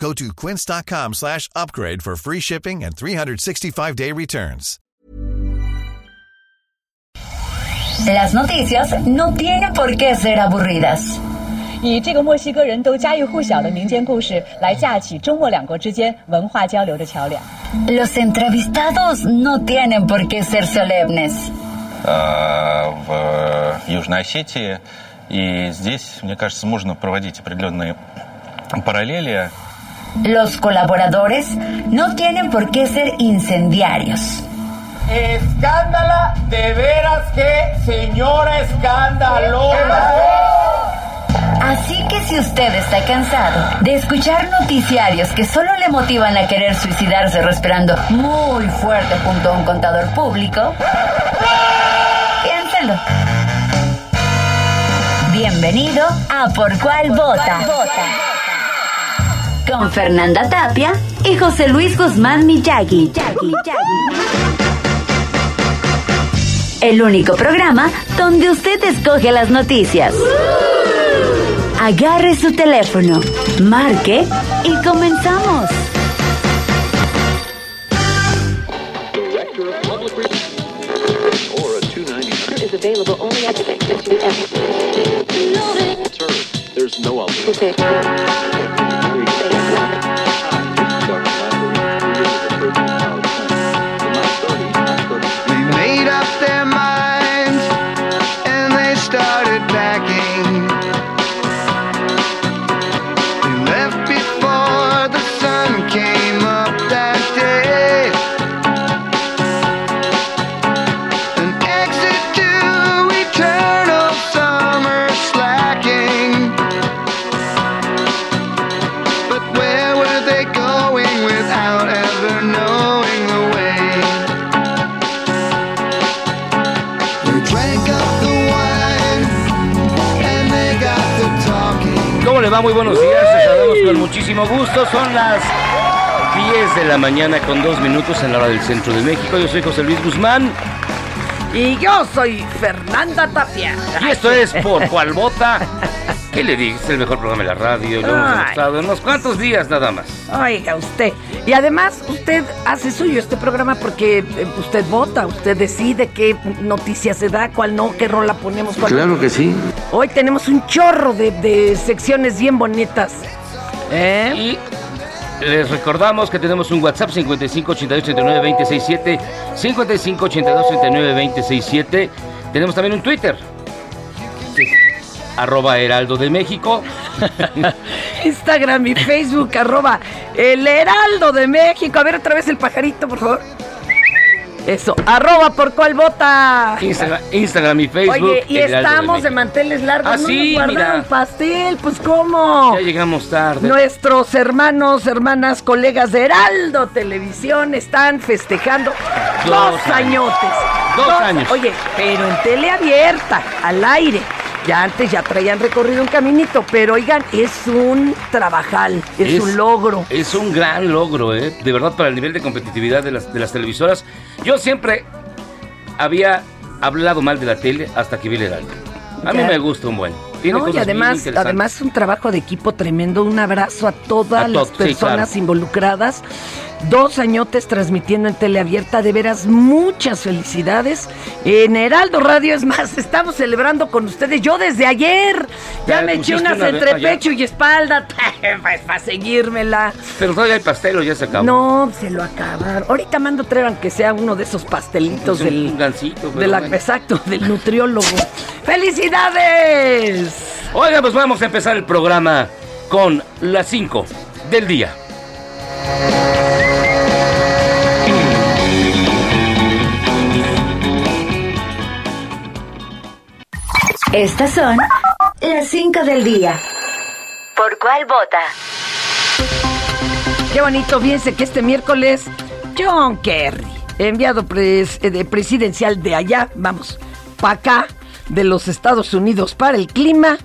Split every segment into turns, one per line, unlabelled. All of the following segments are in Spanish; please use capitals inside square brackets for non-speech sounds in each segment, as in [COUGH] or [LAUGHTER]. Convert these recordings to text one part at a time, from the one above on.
Go to quince.com slash upgrade for free shipping and 365-day returns.
Las noticias no tienen por qué ser aburridas.
以这个墨西哥人都家喻户晓的民间故事来架起中墨两国之间文化交流的桥梁。
Los entrevistados no tienen por qué ser solemnes.
э, в Южной Осетии. И здесь, мне кажется, можно проводить определенные параллели.
Los colaboradores no tienen por qué ser incendiarios.
Escándala, de veras que señora escandalosa.
Así que si usted está cansado de escuchar noticiarios que solo le motivan a querer suicidarse respirando muy fuerte junto a un contador público, piénselo. Bienvenido a Por Cuál Vota. Con Fernanda Tapia y José Luis Guzmán Miyagi. El único programa donde usted escoge las noticias. Agarre su teléfono, marque y comenzamos.
is available only at the extension F.
There's no.
Va? Muy buenos días, les saludamos con muchísimo gusto. Son las 10 de la mañana con dos minutos en la hora del centro de México. Yo soy José Luis Guzmán
Y yo soy Fernanda Tapia.
y esto es [LAUGHS] Por Cual Vota. ¿Qué le digo? Es el mejor programa de la radio. Lo hemos demostrado en unos cuantos días nada más.
Oiga, usted. Y además, usted hace suyo este programa porque eh, usted vota, usted decide qué noticias se da, cuál no, qué rola ponemos. Cuál
Claro que sí.
Hoy tenemos un chorro de, de secciones bien bonitas. ¿Eh?
Y les recordamos que tenemos un WhatsApp 55 82 39 267 55 82 39 267 Tenemos también un Twitter. Arroba Heraldo de México. [LAUGHS]
Instagram y Facebook, arroba el Heraldo de México. A ver otra vez el pajarito, por favor. Eso, arroba por cuál vota.
Instagram, Instagram y Facebook.
Oye, y estamos de, manteles largos.
Ah,
no
sí,
nos
mira.
pastel, pues ¿cómo?
Ya llegamos tarde.
Nuestros hermanos, hermanas, colegas de Heraldo Televisión están festejando dos,
Dos
añotes.
años. Dos años.
Oye, pero en tele abierta, al aire. Ya antes ya traían recorrido un caminito, pero oigan, es un trabajal, es, un logro.
Es un gran logro, ¿eh? De verdad, para el nivel de competitividad de las, de las televisoras. Yo siempre había hablado mal de la tele hasta que vi el Heraldo. A mí
Ya.
me gusta un buen. Tiene
No, y además, además es un trabajo de equipo tremendo. Un abrazo a todas
A
las
sí,
personas
claro.
involucradas. Dos añotes transmitiendo en teleabierta. De veras, muchas felicidades. En Heraldo Radio, es más, [LAUGHS] estamos celebrando con ustedes. Yo desde ayer ya,
Ya
me eché unas
una
entre pecho y espalda. [LAUGHS] Pues para seguírmela.
Pero todavía hay pastel o ya se acabó.
No, se lo acabaron. Ahorita mando traer aunque sea uno de esos pastelitos
Es un
del,
pero
de la-
bueno.
exacto, del nutriólogo. [LAUGHS] ¡Felicidades!
Oiga, pues vamos a empezar el programa con las 5 del día.
Estas son las 5 del día. ¿Por cuál vota?
Qué bonito, fíjense que este miércoles John Kerry. enviado pres- eh, de presidencial de allá, vamos, para acá, de los Estados Unidos para el clima,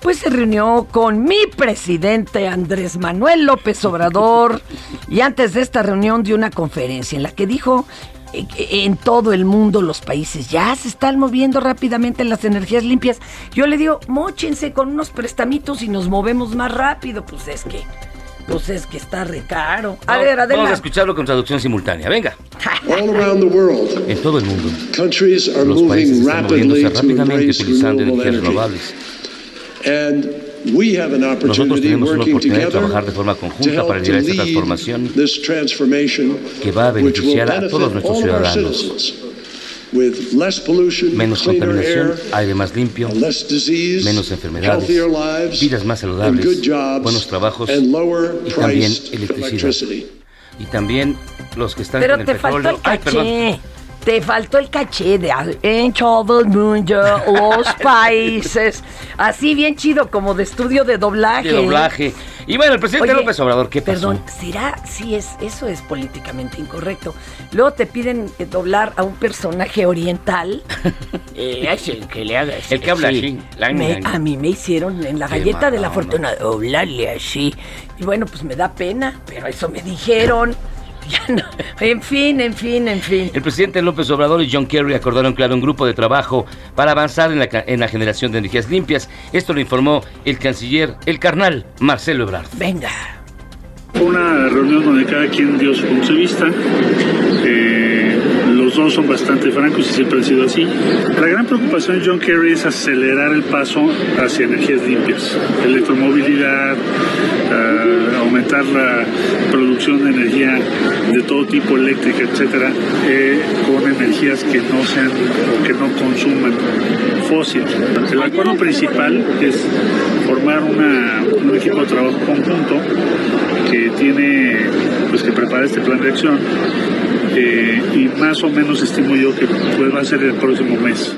pues se reunió con mi presidente Andrés Manuel López Obrador y antes de esta reunión dio una conferencia en la que dijo eh, que en todo el mundo los países ya se están moviendo rápidamente en las energías limpias. Yo le digo, mochense con unos prestamitos y nos movemos más rápido. Pues es que, pues es que está re caro. A
Vamos-
ver,
Vamos a
adelante.
escucharlo con traducción simultánea. Venga.
All around the world,
En todo el mundo,
countries are
los países
moving
están
rapidly
moviéndose rápidamente utilizando energías
energy.
renovables. Nosotros tenemos una
working
oportunidad de
together
trabajar de forma
to
conjunta
help
para liderar esta transformación
this transformation
que va a
which will
beneficiar a
benefit
todos nuestros
all of our
ciudadanos.
citizens with less pollution,
Menos
cleaner
contaminación,
air,
aire más limpio,
less disease,
menos enfermedades,
healthier lives,
vidas más
and
saludables,
good jobs,
buenos trabajos
and lower
y también electricidad.
electricity.
Y también los que están
Pero
con el
te faltó
petróleo.
el
Ay, perdón.
Te faltó el caché de en todo el mundo, los [LAUGHS] países. Así bien chido, como de estudio de doblaje.
De doblaje. Y bueno, el presidente
Oye,
López Obrador, ¿qué pasó?
Perdón, ¿será? Sí, es, eso es políticamente incorrecto. Luego te piden eh, doblar a un personaje oriental. [LAUGHS] Eh, ay, sí, que le hagas.
El que habla así,
Me-
lang.
a mí me hicieron en la galleta de la fortuna doblarle así. Y bueno, pues me da pena, pero eso me dijeron. Ya no. En fin, en fin, en fin.
El presidente López Obrador y John Kerry acordaron crear un grupo de trabajo para avanzar en la, ca- en la generación de energías limpias. Esto lo informó el canciller, el carnal Marcelo Ebrard.
Venga.
Una reunión donde cada quien dio su punto de vista. Eh, son bastante francos y siempre han sido así. La gran preocupación de John Kerry es acelerar el paso hacia energías limpias, electromovilidad, eh, aumentar la producción de energía de todo tipo, eléctrica, etcétera, eh, con energías que no sean o que no consuman fósil. El acuerdo principal es formar una- un equipo de trabajo conjunto que tiene pues que preparar este plan de acción eh, y más o menos estimo yo que pues, va a ser el próximo mes.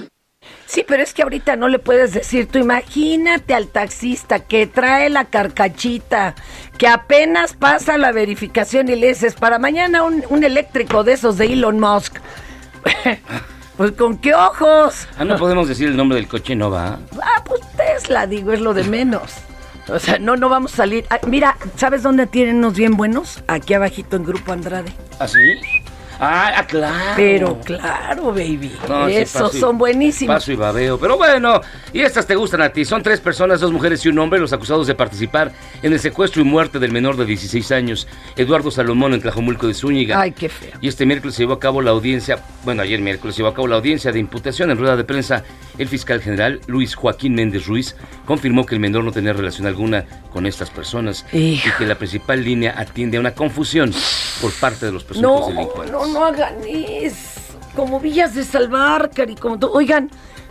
Sí, pero es que ahorita no le puedes decir, tú imagínate al taxista que trae la carcachita, que apenas pasa la verificación y le dices, para mañana un, un eléctrico de esos de Elon Musk. [LAUGHS] pues con qué ojos.
Ah, no podemos decir el nombre del coche, no va.
Ah, pues Tesla, digo, es lo de menos. O sea, no, no vamos a salir. Ah, mira, ¿sabes dónde tienen unos bien buenos? Aquí abajito en Grupo Andrade.
Ah, ah, claro.
Pero claro, baby.
No,
Esos
y-
son buenísimos.
Paso y babeo. Pero bueno, y estas te gustan a ti. Son tres personas, dos mujeres y un hombre, los acusados de participar en el secuestro y muerte del menor de 16 años, Eduardo Salomón, en Tlajomulco de Zúñiga.
Ay, qué feo.
Y este miércoles se llevó a cabo la audiencia, bueno, ayer miércoles se llevó a cabo la audiencia de imputación en rueda de prensa. El fiscal general Luis Joaquín Méndez Ruiz confirmó que el menor no tenía relación alguna con estas personas
Hijo.
y que la principal línea atiende a una confusión por parte de los presuntos
No,
delincuentes.
no, no hagan eso. Como Villas de Salvar, Cari, como. Oigan,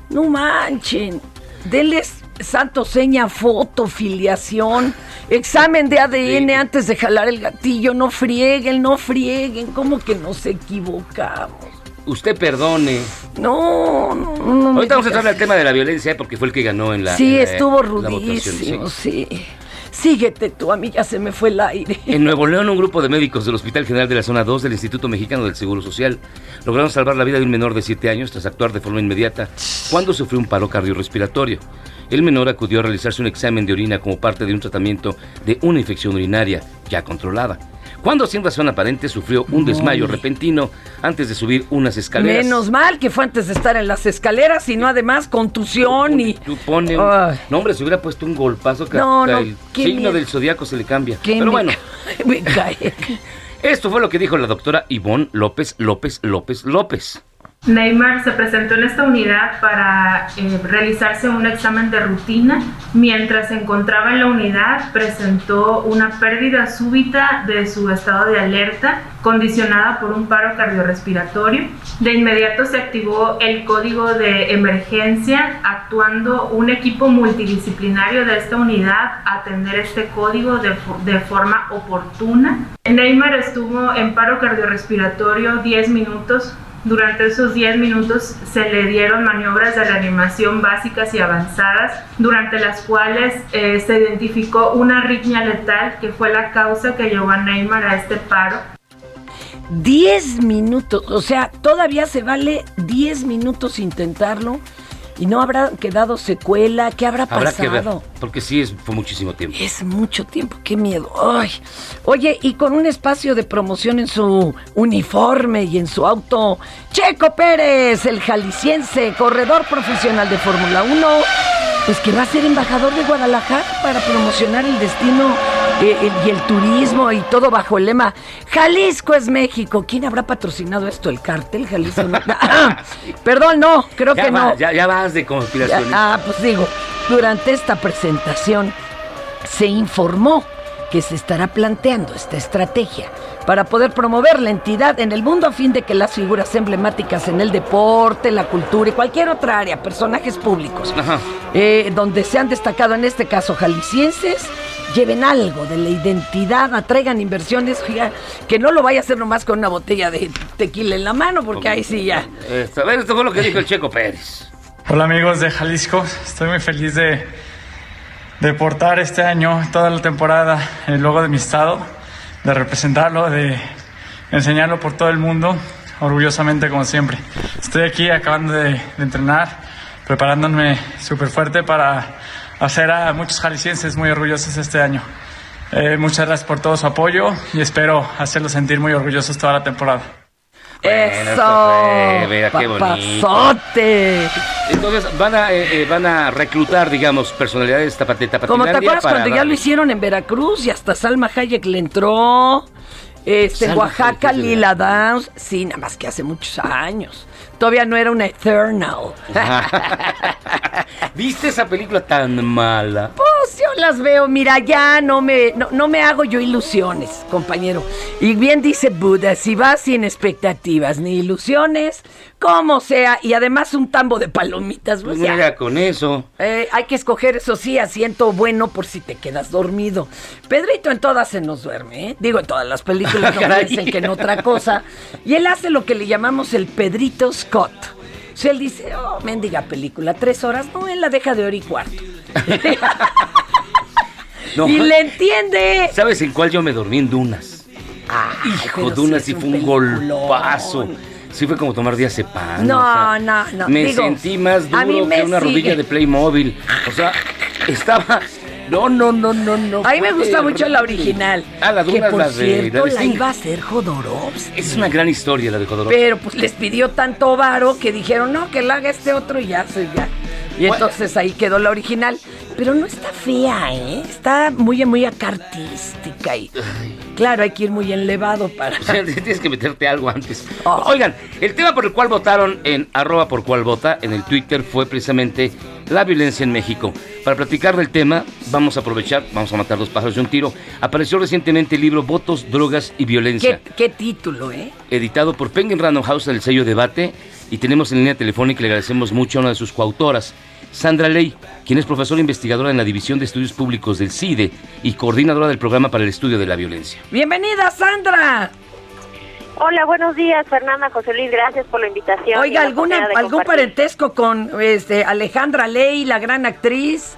no manchen. Denles santo seña, foto, filiación, examen de ADN
Sí.
antes de jalar el gatillo. No frieguen, no frieguen. ¿Cómo que nos equivocamos?
Usted perdone.
No, no, no.
Ahorita vamos a entrar al tema de la violencia porque fue el que ganó en la.
Sí,
en la-
estuvo
la votación,
rudísimo,
sí.
sí. Síguete tú, a mí ya se me fue el aire.
En Nuevo [LAUGHS] León, un grupo de médicos del Hospital General de la Zona 2 del Instituto Mexicano del Seguro Social lograron salvar la vida de un menor de 7 años tras actuar de forma inmediata cuando sufrió un paro cardiorrespiratorio. El menor acudió a realizarse un examen de orina como parte de un tratamiento de una infección urinaria ya controlada. Cuando sin razón aparente sufrió un desmayo repentino antes de subir unas escaleras.
Menos mal que fue antes de estar en las escaleras y no además contusión y...
Tú pone un-. No, hombre, se hubiera puesto un golpazo que
No,
hasta
no,
el signo del zodiaco se le cambia.
¿Qué
Pero
me
bueno,
ca- [LAUGHS] me cae. [LAUGHS]
esto fue lo que dijo la doctora Ivonne López López López López.
Neymar se presentó en esta unidad para eh, realizarse un examen de rutina. Mientras se encontraba en la unidad, presentó una pérdida súbita de su estado de alerta, condicionada por un paro cardiorrespiratorio. De inmediato se activó el código de emergencia, actuando un equipo multidisciplinario de esta unidad a atender este código de, de forma oportuna. Neymar estuvo en paro cardiorrespiratorio 10 minutos durante esos 10 minutos se le dieron maniobras de reanimación básicas y avanzadas, durante las cuales eh, se identificó una arritmia letal que fue la causa que llevó a Neymar a este paro.
10 minutos, o sea, todavía se vale 10 minutos intentarlo y no habrá quedado secuela, ¿qué habrá pasado?
Habrá que ver, porque sí es, fue muchísimo tiempo.
Es mucho tiempo, qué miedo. Ay. Oye, y con un espacio de promoción en su uniforme y en su auto, Checo Pérez, el jalisciense, corredor profesional de Fórmula 1, pues que va a ser embajador de Guadalajara para promocionar el destino y el turismo y todo bajo el lema Jalisco es México. ¿Quién habrá patrocinado esto? ¿El cártel Jalisco? [LAUGHS] [LAUGHS] Perdón, no, creo
Ya
que
va,
no.
Ya, ya vas de conspiración.
Ah, pues digo, durante esta presentación se informó que se estará planteando esta estrategia para poder promover la entidad en el mundo a fin de que las figuras emblemáticas en el deporte, la cultura y cualquier otra área, personajes públicos, eh, donde se han destacado en este caso jaliscienses, lleven algo de la identidad, atraigan inversiones, oiga, que no lo vaya a hacer nomás con una botella de tequila en la mano, porque ahí sí ya.
Esto, a ver, esto fue lo que dijo el Checo Pérez.
Hola amigos de Jalisco, estoy muy feliz de, de portar este año, toda la temporada, el logo de mi estado, de representarlo, de enseñarlo por todo el mundo, orgullosamente como siempre. Estoy aquí acabando de, de entrenar, preparándome súper fuerte para hacer a muchos jaliscienses muy orgullosos este año. Eh, muchas gracias por todo su apoyo y espero hacerlos sentir muy orgullosos toda la temporada.
Bueno,
¡Eso!
mira qué bonito. Entonces van a, eh, eh, van a reclutar, digamos, personalidades tapateta
Como te acuerdas cuando ya lo hicieron en Veracruz y hasta Salma Hayek le entró. Este, en Oaxaca, Lila Downs. Sí, nada más que hace muchos años. Todavía no era una Eternal. [LAUGHS]
¿Viste esa película tan mala?
Pues yo las veo, mira, ya no me, no, no me hago yo ilusiones, compañero. Y bien dice Buda, si vas sin expectativas ni ilusiones, como sea, y además un tambo de palomitas, pues ya.
mira, con eso.
Eh, hay que escoger, eso sí, asiento bueno por si te quedas dormido. Pedrito en todas se nos duerme, ¿eh? Digo, en todas las películas [LAUGHS] no piensen que en otra cosa. Y él hace lo que le llamamos el Pedrito Scott. O sea, él dice, oh, mendiga película, tres horas. No, él la deja de hora y cuarto. [LAUGHS]
No.
Y le entiende.
¿Sabes en cuál yo me dormí en Dunas? Hijo,
pero
Dunas
sí es
fue
un
golpazo. Sí fue como tomar diazepam.
No,
o sea,
no, no,
Me
digo,
sentí más duro que una rodilla de Playmobil. O sea, estaba... No, no, no, no, no.
A mí me gusta mucho la original.
Ah, la
que
Dunas,
por
la
cierto
de
la iba a hacer Jodorowsky.
Es una gran historia la de Jodorowsky.
Pero pues les pidió tanto varo que dijeron, no, que la haga este otro y ya se ya. Y
Bueno.
entonces ahí quedó la original. Pero no está fea, ¿eh? Está muy, muy acá artística y... Claro, hay que ir muy enlevado para...
O sea, [LAUGHS] [LAUGHS] tienes que meterte algo antes.
Oh.
Oigan, el tema por el cual votaron en arroba por cual vota en el Twitter fue precisamente la violencia en México. Para platicar del tema, vamos a aprovechar, vamos a matar dos pájaros de un tiro. Apareció recientemente el libro Votos, Drogas y Violencia,
¿Qué, qué título, ¿eh?
editado por Penguin Random House en el sello Debate. Y tenemos en línea telefónica, y le agradecemos mucho a una de sus coautoras, Sandra Ley, quien es profesora investigadora en la División de Estudios Públicos del CIDE y coordinadora del programa para el estudio de la violencia.
Bienvenida, Sandra.
Hola, buenos días, Fernanda, José Luis, gracias por la invitación.
Oiga,
la
¿alguna,
oportunidad de
¿algún
compartir.
parentesco con este, Alejandra Ley, la gran actriz?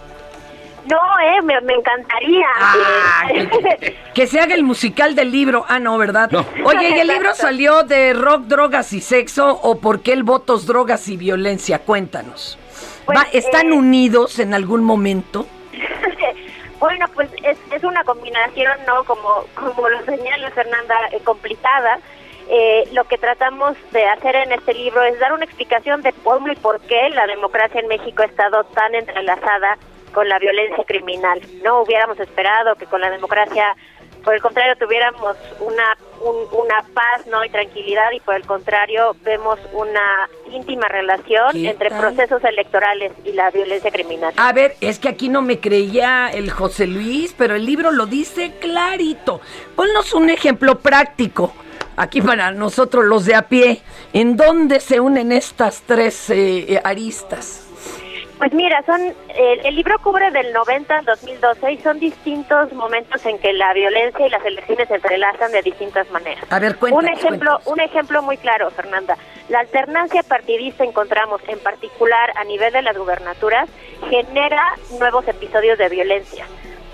No, eh, me, me encantaría.
Ah, [LAUGHS]
eh,
Que se haga el musical del libro. Ah, no, ¿verdad?
No.
Oye, ¿y el libro salió de rock, drogas y sexo o por qué el votos, drogas y violencia? Cuéntanos.
Pues,
Va, ¿Están
eh,
unidos en algún momento? [LAUGHS]
bueno, pues es, es una combinación, ¿no? Como, como lo señala Fernanda, eh, complicada. Eh, lo que tratamos de hacer en este libro es dar una explicación de cómo y por qué la democracia en México ha estado tan entrelazada con la violencia criminal. No hubiéramos esperado que con la democracia, por el contrario, tuviéramos una, un- una paz ¿no? y tranquilidad y por el contrario vemos una íntima relación
¿Qué
entre
tal?
procesos electorales y la violencia criminal.
A ver, es que aquí no me creía el José Luis, pero el libro lo dice clarito. Ponnos un ejemplo práctico. Aquí para nosotros los de a pie, ¿en dónde se unen estas tres eh, eh, aristas?
Pues mira, son el, el libro cubre del 90 al 2012 y son distintos momentos en que la violencia y las elecciones se entrelazan de distintas maneras.
A ver,
un
cuéntanos,
ejemplo,
cuéntanos.
un ejemplo muy claro, Fernanda. La alternancia partidista encontramos, en particular a nivel de las gubernaturas, genera nuevos episodios de violencia.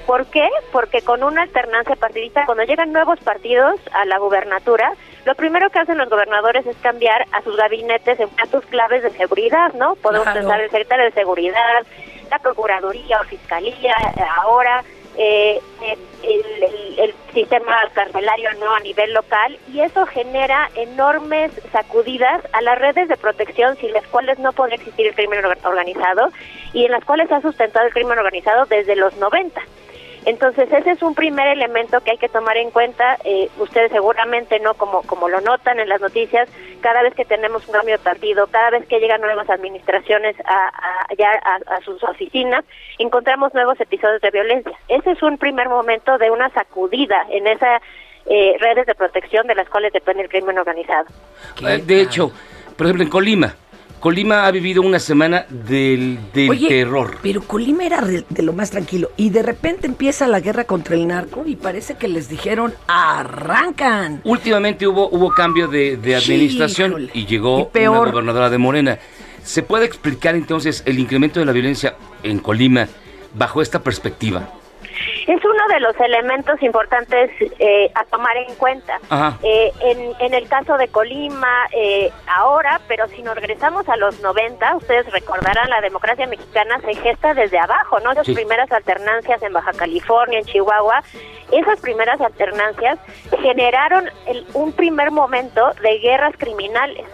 ¿Por qué? Porque con una alternancia partidista, cuando llegan nuevos partidos a la gubernatura, lo primero que hacen los gobernadores es cambiar a sus gabinetes en puestos claves de seguridad, ¿no? Podemos pensar el secretario de Seguridad, la Procuraduría o Fiscalía, ahora eh, eh, el, el- el sistema carcelario no a nivel local y eso genera enormes sacudidas a las redes de protección sin las cuales no podría existir el crimen or- organizado y en las cuales se ha sustentado el crimen organizado desde los 90. Entonces ese es un primer elemento que hay que tomar en cuenta. Eh, ustedes seguramente no, como como lo notan en las noticias, cada vez que tenemos un cambio de partido, cada vez que llegan nuevas administraciones a, ya a, sus oficinas, encontramos nuevos episodios de violencia. Ese es un primer momento de una sacudida en esas redes de protección de las cuales depende el crimen organizado.
Eh, De hecho, por ejemplo, en Colima. Colima ha vivido una semana del, del
Oye,
terror.
Pero Colima era de, de lo más tranquilo. Y de repente empieza la guerra contra el narco y parece que les dijeron, arrancan.
Últimamente hubo, hubo cambio de, de administración
Híjole.
y llegó
Y peor.
una gobernadora de Morena. ¿Se puede explicar entonces el incremento de la violencia en Colima bajo esta perspectiva?
Es uno de los elementos importantes eh, a tomar en cuenta. Eh, en, en el caso de Colima, eh, ahora, pero si nos regresamos a los 90, ustedes recordarán, la democracia mexicana se gesta desde abajo, ¿no?
Sí.
primeras alternancias en Baja California, en Chihuahua, esas primeras alternancias generaron el- un primer momento de guerras criminales.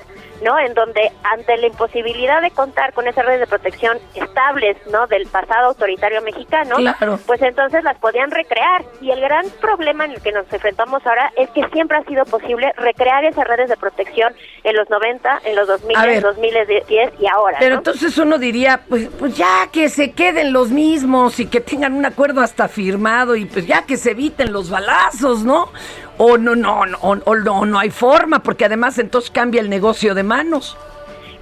¿No? En donde ante la imposibilidad de contar con esas redes de protección estables, ¿no? Del pasado autoritario mexicano,
Claro.
pues entonces las podían recrear. Y el gran problema en el que nos enfrentamos ahora es que siempre ha sido posible recrear esas redes de protección en los 90, en los 2000,
A ver.
2010 y ahora.
Pero
¿no?
entonces uno diría, pues, pues ya que se queden los mismos y que tengan un acuerdo hasta firmado y pues ya que se eviten los balazos, ¿no? O no, no, no, o, o no, no hay forma, porque además entonces cambia el negocio de manos.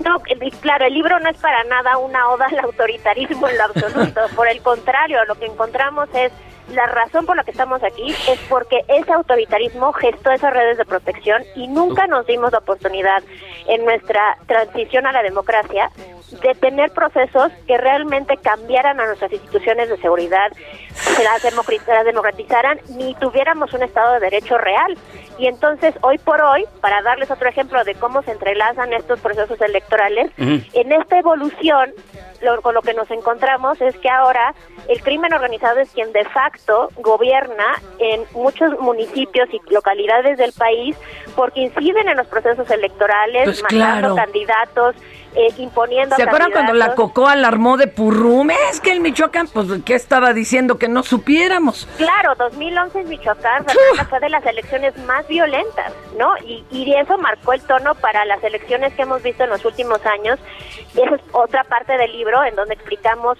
No, claro, el libro no es para nada una oda al autoritarismo en lo absoluto. [LAUGHS] Por el contrario, lo que encontramos es la razón por la que estamos aquí es porque ese autoritarismo gestó esas redes de protección y nunca nos dimos la oportunidad en nuestra transición a la democracia de tener procesos que realmente cambiaran a nuestras instituciones de seguridad, se las, las democratizaran, ni tuviéramos un Estado de Derecho real. Y entonces, hoy por hoy, para darles otro ejemplo de cómo se entrelazan estos procesos electorales, en esta evolución, lo- con lo que nos encontramos es que ahora el crimen organizado es quien de facto gobierna en muchos municipios y localidades del país porque inciden en los procesos electorales,
Pues
matando
claro.
candidatos, eh, imponiendo
¿Se acuerdan cuando la. Cocoa alarmó de Purrume? Es que el Michoacán, pues, ¿qué estaba diciendo que no supiéramos?
Claro, 2011 en Michoacán, Fernanda, fue de las elecciones más violentas, ¿no? Y, y eso marcó el tono para las elecciones que hemos visto en los últimos años. Esa es otra parte del libro en donde explicamos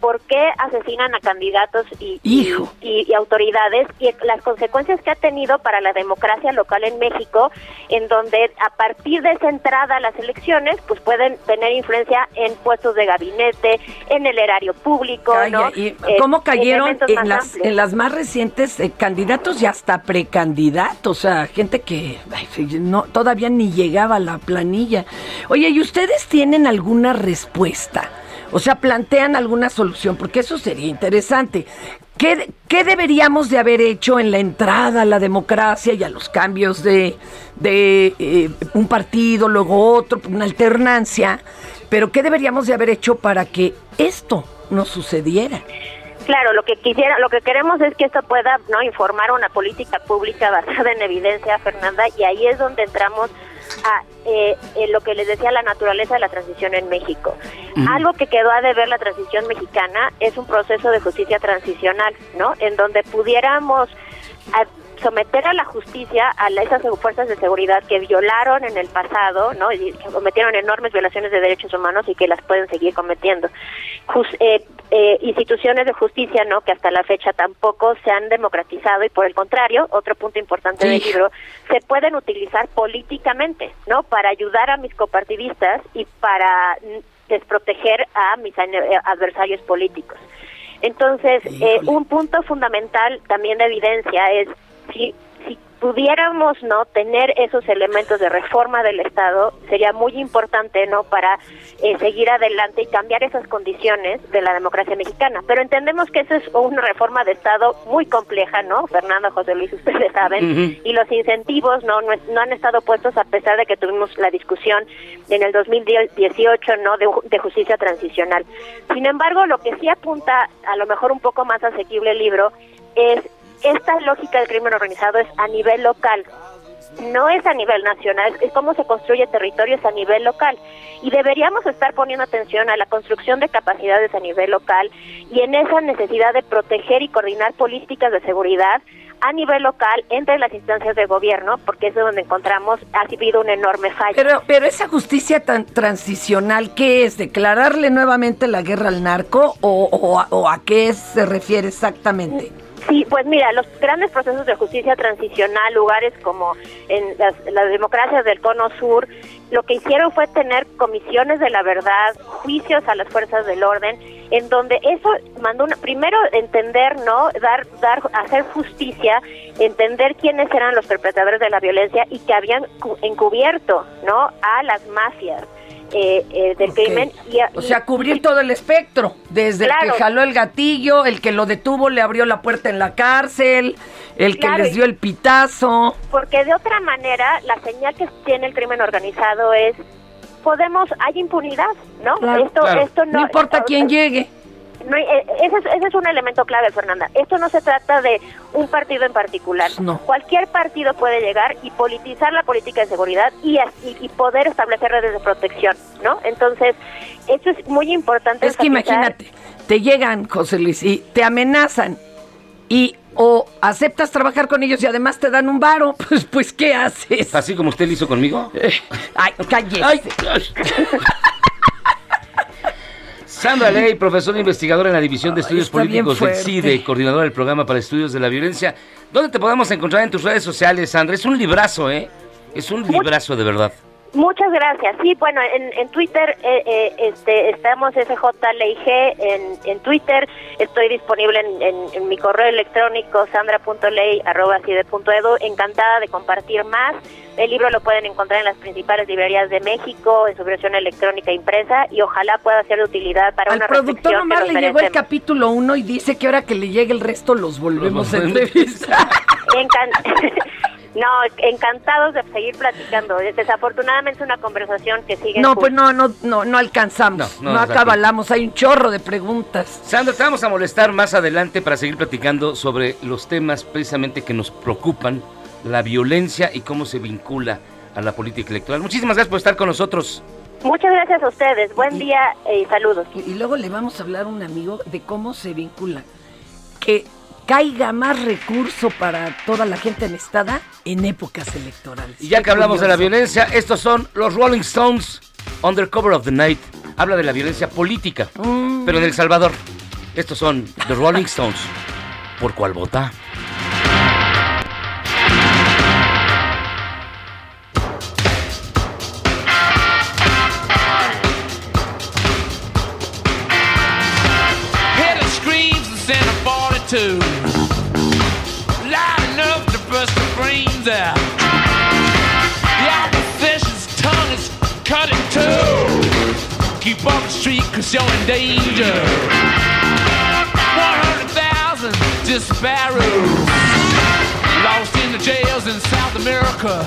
por qué asesinan a candidatos y, y-
Hijo.
y- y autoridades y las consecuencias que ha tenido para la democracia local en México, en donde a partir de esa entrada a las elecciones, pues pueden tener influencia en puestos de gabinete, en el erario público, ¿no?
¿Y
Eh,
cómo cayeron en las,
amplios.
en las más recientes eh, candidatos y hasta precandidatos? O sea, gente que ay, no, todavía ni llegaba a la planilla. Oye, ¿y ustedes tienen alguna respuesta? O sea, plantean alguna solución, porque eso sería interesante. ¿Qué, qué deberíamos de haber hecho en la entrada a la democracia y a los cambios de, de eh, un partido, luego otro, una alternancia? Pero ¿qué deberíamos de haber hecho para que esto no sucediera?
Claro, lo que quisiera, lo que queremos es que esto pueda no informar una política pública basada en evidencia, Fernanda, y ahí es donde entramos a eh, en lo que les decía la naturaleza de la transición en México. Algo que quedó a deber la transición mexicana es un proceso de justicia transicional, ¿no? En donde pudiéramos someter a la justicia a esas fuerzas de seguridad que violaron en el pasado, ¿no? Y que cometieron enormes violaciones de derechos humanos y que las pueden seguir cometiendo. Eh, eh, instituciones de justicia, ¿no? Que hasta la fecha tampoco se han democratizado y por el contrario, otro punto importante del libro, se pueden utilizar políticamente, ¿no? Para ayudar a mis copartidistas y para desproteger a mis eh, adversarios políticos. Entonces, eh, un punto fundamental también de evidencia es si, si pudiéramos no tener esos elementos de reforma del Estado sería muy importante no para eh, seguir adelante y cambiar esas condiciones de la democracia mexicana. Pero entendemos que eso es una reforma de Estado muy compleja no Fernando José Luis ustedes saben y los incentivos no, no no han estado puestos a pesar de que tuvimos la discusión en el 2018 no de, de justicia transicional. Sin embargo lo que sí apunta a lo mejor un poco más asequible el libro es esta lógica del crimen organizado es a nivel local no es a nivel nacional, es cómo se construye territorios a nivel local. Y deberíamos estar poniendo atención a la construcción de capacidades a nivel local y en esa necesidad de proteger y coordinar políticas de seguridad a nivel local entre las instancias de gobierno, porque es donde encontramos, ha habido un enorme fallo.
Pero, pero esa justicia tan transicional, ¿qué es? ¿Declararle nuevamente la guerra al narco o a qué se refiere exactamente?
Sí, pues mira, los grandes procesos de justicia transicional, lugares como en las, las democracias del Cono Sur, lo que hicieron fue tener comisiones de la verdad, juicios a las fuerzas del orden, en donde eso mandó una, primero entender, ¿no? Dar, dar, hacer justicia, entender quiénes eran los perpetradores de la violencia y que habían cu- encubierto, ¿no? A las mafias. Eh, eh, del crimen y,
O sea, cubrir todo el espectro, desde el que jaló el gatillo, el que lo detuvo, le abrió la puerta en la cárcel, el que les dio el pitazo.
Porque de otra manera, la señal que tiene el crimen organizado es podemos, hay impunidad, ¿no?
Claro,
esto, esto no,
No importa quién llegue.
No hay- eh, ese, es, ese es un elemento clave, Fernanda. Esto no se trata de un partido en particular.
No.
Cualquier partido puede llegar y politizar la política de seguridad y, así- y poder establecer redes de protección, ¿no? Entonces, eso es muy importante.
Es que imagínate, te llegan, José Luis, y te amenazan y o aceptas trabajar con ellos y además te dan un varo, [LAUGHS] pues, pues ¿qué haces?
Así como usted lo hizo conmigo. [LAUGHS]
Ay, cállese.
Ay, Sandra Ley, profesora investigadora en la División de Estudios Políticos del. CIDE, coordinadora del programa para estudios de la violencia. ¿Dónde te podemos encontrar en tus redes sociales, Sandra? Es un librazo, ¿eh? Es un librazo de verdad.
Muchas gracias. Sí, bueno, en, en Twitter eh, eh, este, estamos SJLIG en, en Twitter. Estoy disponible en, en- en mi correo electrónico sandra.ley.edu. Encantada de compartir más. El libro lo pueden encontrar en las principales librerías de México, en su versión electrónica impresa, y ojalá pueda ser de utilidad para
Al
una
productor nomás le llegó el capítulo 1 y dice que ahora que le llegue el resto los volvemos a entrevistar. [LAUGHS]
Encan- [LAUGHS] no, encantados de seguir platicando. Desafortunadamente es una conversación que sigue.
No, pues no, no, no, no alcanzamos,
No,
no,
no,
acabalamos, hay un chorro de preguntas.
Sandra, te vamos a molestar más adelante para seguir platicando sobre los temas precisamente que nos preocupan, la violencia y cómo se vincula a la política electoral. Muchísimas gracias por estar con nosotros.
Muchas gracias a ustedes. Buen día y saludos.
Y luego le vamos a hablar a un amigo de cómo se vincula. Que caiga más recurso para toda la gente necesitada en épocas electorales.
Y ya
Qué
que hablamos de la violencia, estos son los Rolling Stones, Undercover of the Night. Habla de la violencia política,
Mm.
pero en El Salvador. Estos son The Rolling Stones. ¿Por cuál vota?
Head you're in danger. 100,000 disparados. Lost in the jails in South America.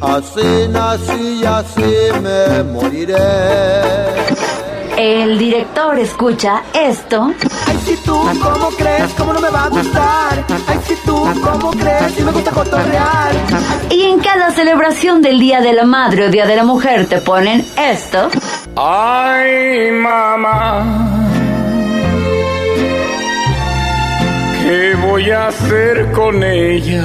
Así nací y así me moriré.
El director escucha esto.
Ay, si tú, ¿cómo crees? ¿Cómo no me va a gustar? Ay, si tú, ¿cómo crees? Si me gusta cotorrear.
Y en cada celebración del Día de la Madre o Día de la Mujer te ponen esto.
Ay, mamá, ¿qué voy a hacer con ella?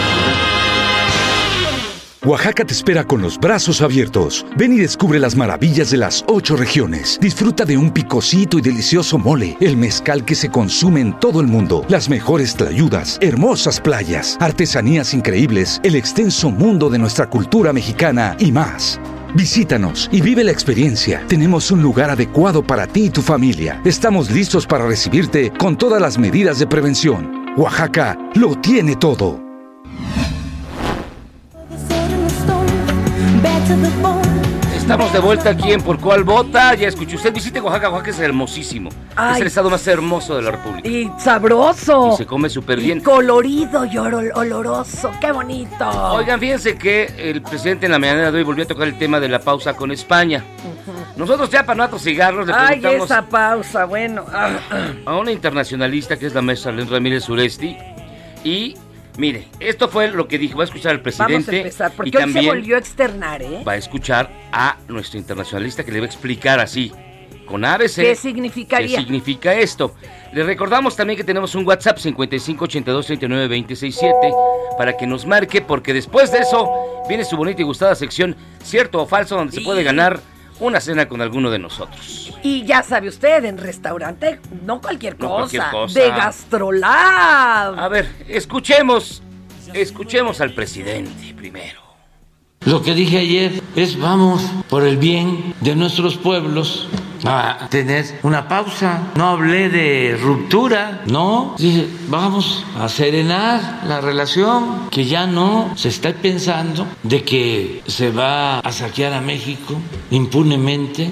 Oaxaca te espera con los brazos abiertos. Ven y descubre las maravillas de las ocho regiones. Disfruta de un picosito y delicioso mole, el mezcal que se consume en todo el mundo, las mejores tlayudas, hermosas playas, artesanías increíbles, el extenso mundo de nuestra cultura mexicana y más. Visítanos y vive la experiencia. Tenemos un lugar adecuado para ti y tu familia. Estamos listos para recibirte con todas las medidas de prevención. Oaxaca lo tiene todo.
Estamos de vuelta aquí en Por Cuál Vota. Ya escuchó usted, visite Oaxaca. Oaxaca es hermosísimo.
Ay.
Es el estado más hermoso de la República.
Y sabroso.
Y se come súper bien.
Colorido y oro- oloroso. ¡Qué bonito!
Oigan, fíjense que el presidente en la mañana de hoy volvió a tocar el tema de la pausa con España. Nosotros ya para no atosigarnos le
Ay,
preguntamos
esa pausa, bueno.
a una internacionalista que es la maestra Len Ramírez Suresti. Y mire, esto fue lo que dijo. Va a escuchar al
Vamos
presidente
a empezar, porque
y
hoy se
también
volvió a externar, ¿eh?
va a escuchar a nuestro internacionalista que le va a explicar así, con ABC.
¿Qué significaría?
¿Qué significa esto? Le recordamos también que tenemos un WhatsApp 5582392067 para que nos marque, porque después de eso viene su bonita y gustada sección Cierto o Falso, donde se puede ganar una cena con alguno de nosotros.
Y ya sabe usted, en restaurante, no cualquier
No
cosa,
cualquier cosa.
de Gastrolab.
A ver, escuchemos, escuchemos al presidente primero.
Lo que dije ayer es vamos por el bien de nuestros pueblos a tener una pausa. No hablé de ruptura, no. Dije, vamos a serenar la relación, que ya no se está pensando de que se va a saquear a México impunemente.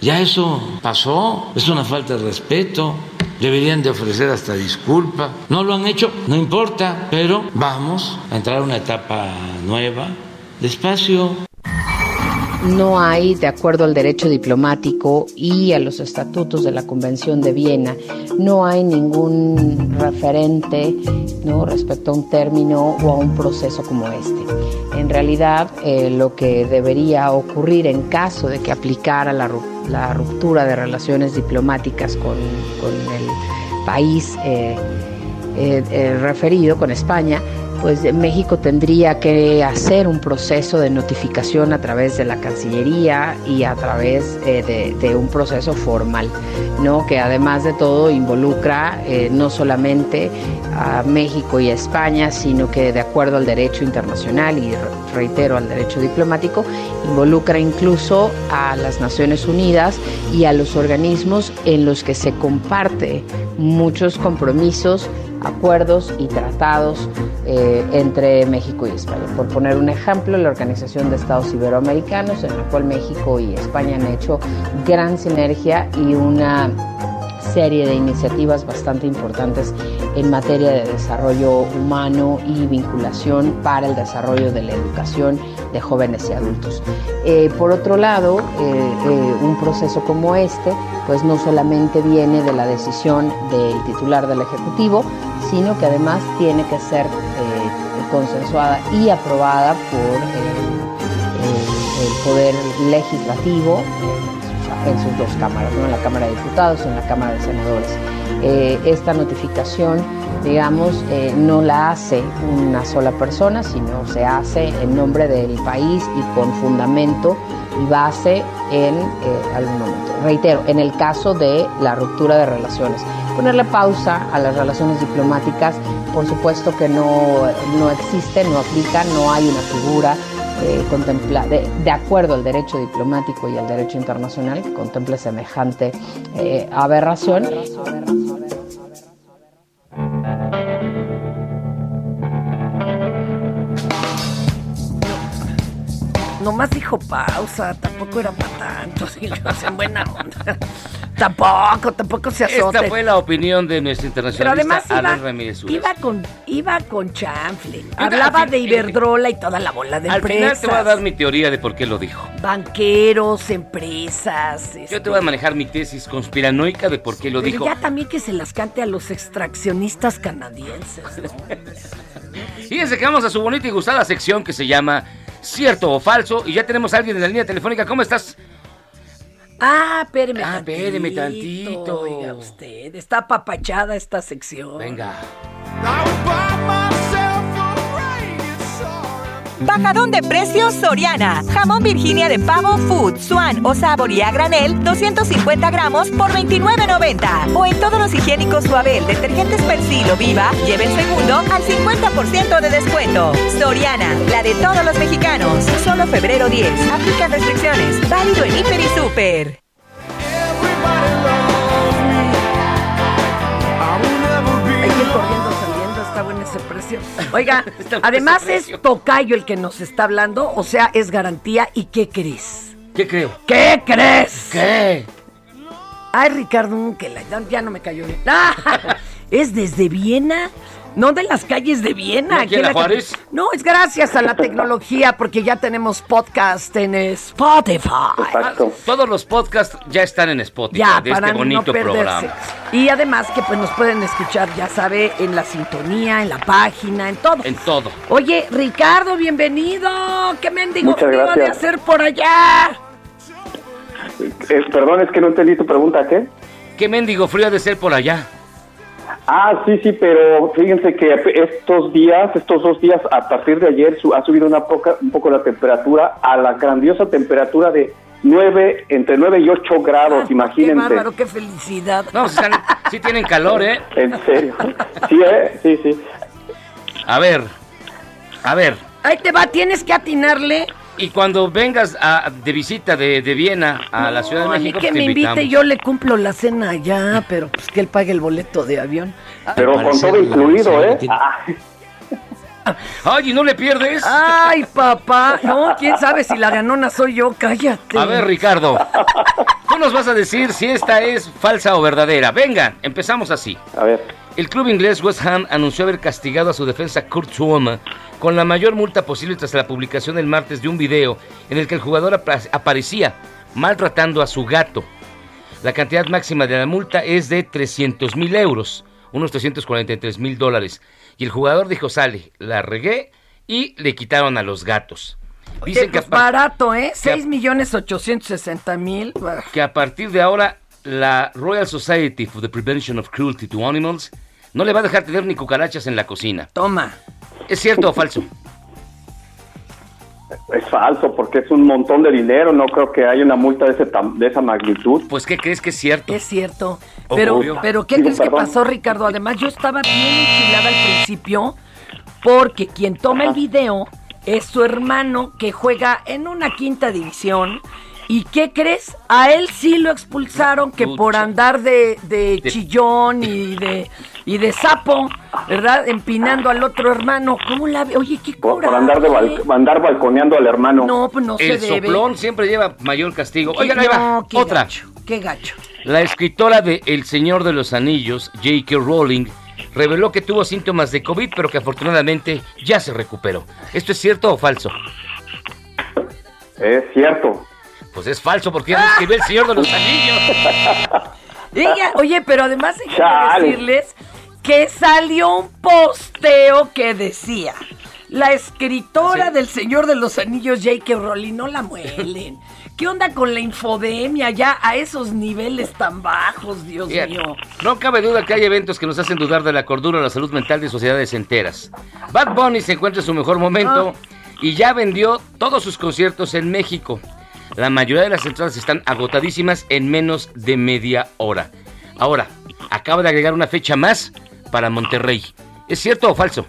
Ya eso pasó, es una falta de respeto. Deberían de ofrecer hasta disculpa. No lo han hecho, no importa, pero vamos a entrar a una etapa nueva despacio.
No hay, de acuerdo al derecho diplomático y a los estatutos de la Convención de Viena, no hay ningún referente respecto a un término o a un proceso como este. En realidad, eh, lo que debería ocurrir en caso de que aplicara la, ru- la ruptura de relaciones diplomáticas con, el país eh, eh, referido, con España, pues México tendría que hacer un proceso de notificación a través de la Cancillería y a través eh, de, un proceso formal, ¿no? que además de todo involucra eh, no solamente a México y a España, sino que de acuerdo al derecho internacional y re- reitero al derecho diplomático, involucra incluso a las Naciones Unidas y a los organismos en los que se comparte muchos compromisos acuerdos y tratados eh, entre México y España. Por poner un ejemplo, la Organización de Estados Iberoamericanos, en la cual México y España han hecho gran sinergia y una serie de iniciativas bastante importantes en materia de desarrollo humano y vinculación para el desarrollo de la educación de jóvenes y adultos. Eh, por otro lado, eh, un proceso como este, pues no solamente viene de la decisión del titular del Ejecutivo, sino que además tiene que ser consensuada y aprobada por el Poder Legislativo en sus dos cámaras, ¿no? en la Cámara de Diputados y en la Cámara de Senadores. Eh, esta notificación, digamos, eh, no la hace una sola persona, sino se hace en nombre del país y con fundamento y base en eh, algún momento. Reitero, en el caso de la ruptura de relaciones, ponerle pausa a las relaciones diplomáticas, por supuesto que no, no existe, no aplica, no hay una figura eh, contempla, de, de, acuerdo al derecho diplomático y al derecho internacional que contemple semejante eh, aberración.
Nomás dijo pausa, tampoco era para tanto, [LAUGHS] lo hacen buena onda. tampoco, tampoco se azote.
Esta fue la opinión de nuestro
Pero
internacionalista
además iba, iba con iba con chanfle. Hablaba de Iberdrola y toda la bola de
Al final
empresas.
te voy a dar mi teoría de por qué lo dijo.
Banqueros, empresas. este,
Yo te voy a manejar mi tesis conspiranoica de por qué lo
pero
dijo.
ya también que se las cante a los extraccionistas canadienses. ¿no? [LAUGHS]
Fíjense que vamos a su bonita y gustada sección que se llama Cierto o Falso. Y ya tenemos a alguien en la línea telefónica. ¿Cómo estás?
Ah, espéreme
Ah,
tantito.
espéreme tantito.
Oiga usted, está apapachada esta sección.
Venga.
Bajadón de precios Soriana. Jamón Virginia de pavo Food, Swan o Saboría a granel, 250 gramos por 29.90. O en todos los higiénicos Suabel, detergentes Persil o Viva, lleve el segundo al 50% de descuento. Soriana, la de todos los mexicanos. Solo febrero 10. Aplica restricciones. Válido en Hiper y Super.
Precio. Oiga, [LAUGHS] además es. Tocayo el que nos está hablando, o sea, es garantía. ¿Y qué crees?
¿Qué creo?
¿Qué crees?
¿Qué?
Ay, Ricardo, que la, ya, ya no me cayó bien. Ah, [LAUGHS] es desde Viena. No de las calles de Viena.
¿No aquí en la Juárez?
No, es gracias a la tecnología porque ya tenemos podcast en Spotify.
Todos los podcasts ya están en Spotify
Ya,
de
para
este bonito
no perderse.
programa.
Y además que pues nos pueden escuchar, ya sabe, en la sintonía, en la página, en todo.
En todo.
Oye, Ricardo, bienvenido. ¿Qué mendigo
Muchas
frío de
gracias.
hacer por allá?
Eh, perdón, es que no entendí tu pregunta, ¿qué?
¿Qué mendigo frío ha de ser por allá?
Ah, sí, sí, pero fíjense que estos días, estos dos días, a partir de ayer, su- ha subido una poca, un poco la temperatura a la grandiosa temperatura de 9, entre 9 y 8 grados,
Ah, Qué
imagínense.
bárbaro, qué felicidad.
No, están- sí tienen calor, ¿eh?
En serio. Sí, ¿eh? Sí, sí.
A ver, a ver.
Ahí te va, tienes que atinarle.
Y cuando vengas a- de visita de, de Viena a la Ciudad de México,
que
te
me invite, yo le cumplo la cena allá, pero pues que él pague el boleto de avión.
Pero con todo incluido, ¿eh? Ah, [LAUGHS]
Ay, ¿y no le pierdes?
Ay, papá. No, quién sabe si la ganona soy yo, cállate.
A ver, Ricardo, tú nos vas a decir si esta es falsa o verdadera. Venga, empezamos así.
a ver.
El club inglés West Ham anunció haber castigado a su defensa Kurt Zouma con la mayor multa posible tras la publicación el martes de un video en el que el jugador apa- aparecía maltratando a su gato. La cantidad máxima de la multa es de 300 mil euros, unos 343 mil dólares. Y el jugador dijo, sale, la regué y le quitaron a los gatos.
Oye,
Dicen a,
pues barato, ¿eh? 6 millones 860 mil.
que a partir de ahora la Royal Society for the Prevention of Cruelty to Animals no le va a dejar tener ni cucarachas en la cocina.
Toma.
¿Es cierto o falso?
Es falso, porque es un montón de dinero. No creo que haya una multa de, ese tam- de esa magnitud.
Pues, ¿qué crees que es cierto?
Es cierto. Pero,
obvio.
pero ¿qué
Digo,
crees que pasó, Ricardo? Además, yo estaba bien enchilada al principio porque quien toma el video es su hermano que juega en una quinta división ¿Y qué crees? A él sí lo expulsaron que por andar de, de chillón y de y de sapo, ¿verdad? Empinando al otro hermano. ¿Cómo la ve? Oye, qué cura.
por andar, de bal- andar balconeando al hermano.
No, pues no
El
se debe.
soplón siempre lleva mayor castigo. Ahí va,
no, qué
otra.
gacho, qué gacho.
La escritora de El Señor de los Anillos, J.K. Rowling, reveló que tuvo síntomas de COVID, pero que afortunadamente ya se recuperó. ¿Esto es cierto o falso?
Es cierto.
Pues es falso porque no escribió El Señor de los Anillos. [LAUGHS]
Ella, oye, pero además déjenme
Chale.
decirles que salió un posteo que decía la escritora del Señor de los Anillos, J.K. Rowling, no la muelen. ¿Qué onda con la infodemia ya a esos niveles tan bajos, Dios mío?
No cabe duda que hay eventos que nos hacen dudar de la cordura o la salud mental de sociedades enteras. Bad Bunny se encuentra en su mejor momento y ya vendió todos sus conciertos en México. La mayoría de las entradas están agotadísimas en menos de media hora. Ahora, acaba de agregar una fecha más para Monterrey. ¿Es cierto o falso?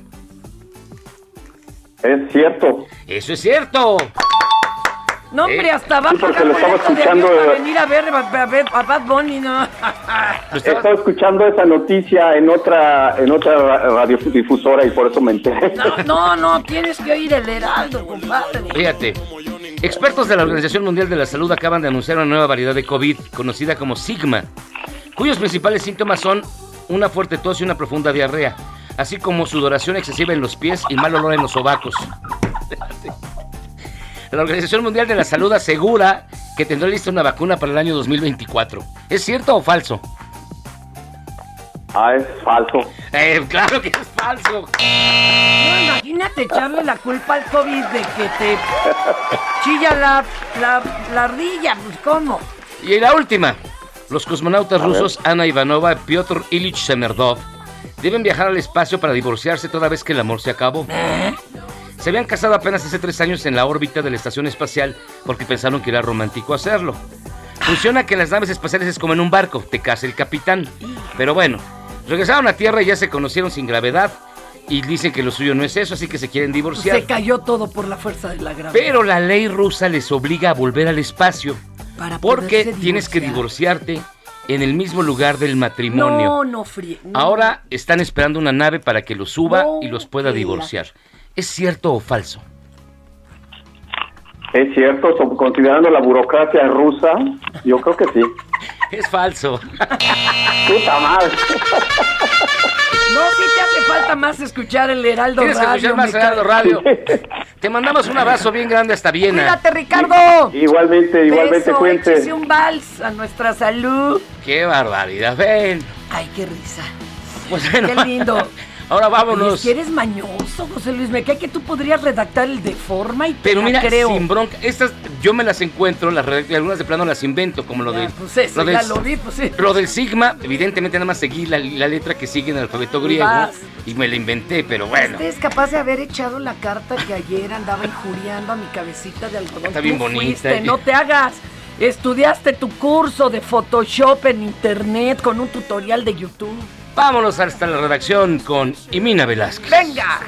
Es cierto.
Eso es cierto.
No, hombre,
Eh,
hasta va a
sí, porque lo estaba
de
escuchando,
avión para
eh.
venir a ver, a ver a Bad Bunny, ¿no? [LAUGHS]
Estaba escuchando esa noticia en otra en otra ra- radiodifusora y por eso me enteré.
No, no, no, [LAUGHS] tienes que oír el Heraldo, compadre.
Fíjate, expertos de la Organización Mundial de la Salud acaban de anunciar una nueva variedad de COVID conocida como Sigma, cuyos principales síntomas son una fuerte tos y una profunda diarrea, así como sudoración excesiva en los pies y mal olor en los sobacos. La Organización Mundial de la Salud asegura que tendrá lista una vacuna para el año 2024. ¿Es cierto o falso?
Ah, es falso.
Eh, claro que es falso.
No, imagínate echarle la culpa al COVID de que te chilla la, la, la ardilla, pues ¿cómo?
Y la última. Los cosmonautas
A ver.
rusos Ana Ivanova y Piotr Ilich Semerdov deben viajar al espacio para divorciarse toda vez que el amor se acabó. Se habían casado apenas hace tres años en la órbita de la estación espacial porque pensaron que era romántico hacerlo. Funciona que en las naves espaciales es como en un barco, te casa el capitán. Pero bueno, regresaron a Tierra y ya se conocieron sin gravedad y dicen que lo suyo no es eso, así que se quieren divorciar.
Se cayó todo por la fuerza de la gravedad.
Pero la ley rusa les obliga a volver al espacio.
Para
porque tienes que divorciarte en el mismo lugar del matrimonio.
No, no, fríe. no.
Ahora están esperando una nave para que los suba
No,
y los pueda divorciar. ¿Es cierto o falso?
Es cierto, considerando la burocracia rusa, yo creo que sí.
Es falso.
Puta madre.
No, sí te hace falta más escuchar el Heraldo
Tienes que
Radio.
escuchar más Heraldo. Radio. Te mandamos un abrazo bien grande hasta Viena.
Cuídate, Ricardo.
Igualmente, igualmente,
échese un vals a nuestra salud.
Qué barbaridad, ven.
Ay, qué risa.
Pues bueno,
Qué lindo. [LAUGHS]
ahora vámonos.
es que eres mañoso, José Luis. Me cae que tú podrías redactar el de forma y te
Pero mira,
creo.
sin bronca, estas yo me las encuentro, las redacto algunas de plano las invento, como lo
Ya,
de
pues eso,
del,
ya lo vi, pues sí.
lo del sigma, evidentemente nada más seguí la, la letra que sigue en el alfabeto griego
Vas.
y me la inventé, pero bueno.
Usted es capaz de haber echado la carta que ayer andaba injuriando a mi cabecita de algodón.
Está bien
Tú
bonita.
fuiste, no te hagas. Estudiaste tu curso de Photoshop en internet con un tutorial de YouTube.
Vámonos hasta la redacción con Imina Velázquez.
¡Venga!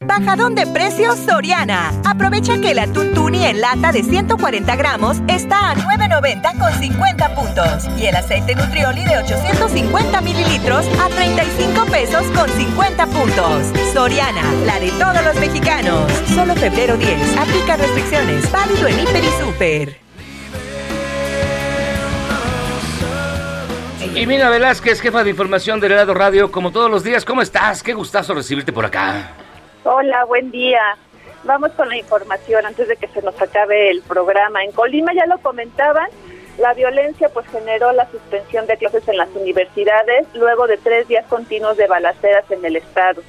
Bajadón de precios Soriana. Aprovecha que el atún en lata de 140 gramos está a 9.90 con 50 puntos. Y el aceite nutrioli de 850 mililitros a 35 pesos con 50 puntos. Soriana, la de todos los mexicanos. Solo febrero 10. Aplica restricciones. Válido en Hiper y Super.
Imina Velázquez, jefa de información del Heraldo Radio, como todos los días, ¿cómo estás? Qué gustazo recibirte por acá.
Hola, buen día. Vamos con la información antes de que se nos acabe el programa. En Colima ya lo comentaban, la violencia pues generó la suspensión de clases en las universidades luego de tres días continuos de balaceras en el estado.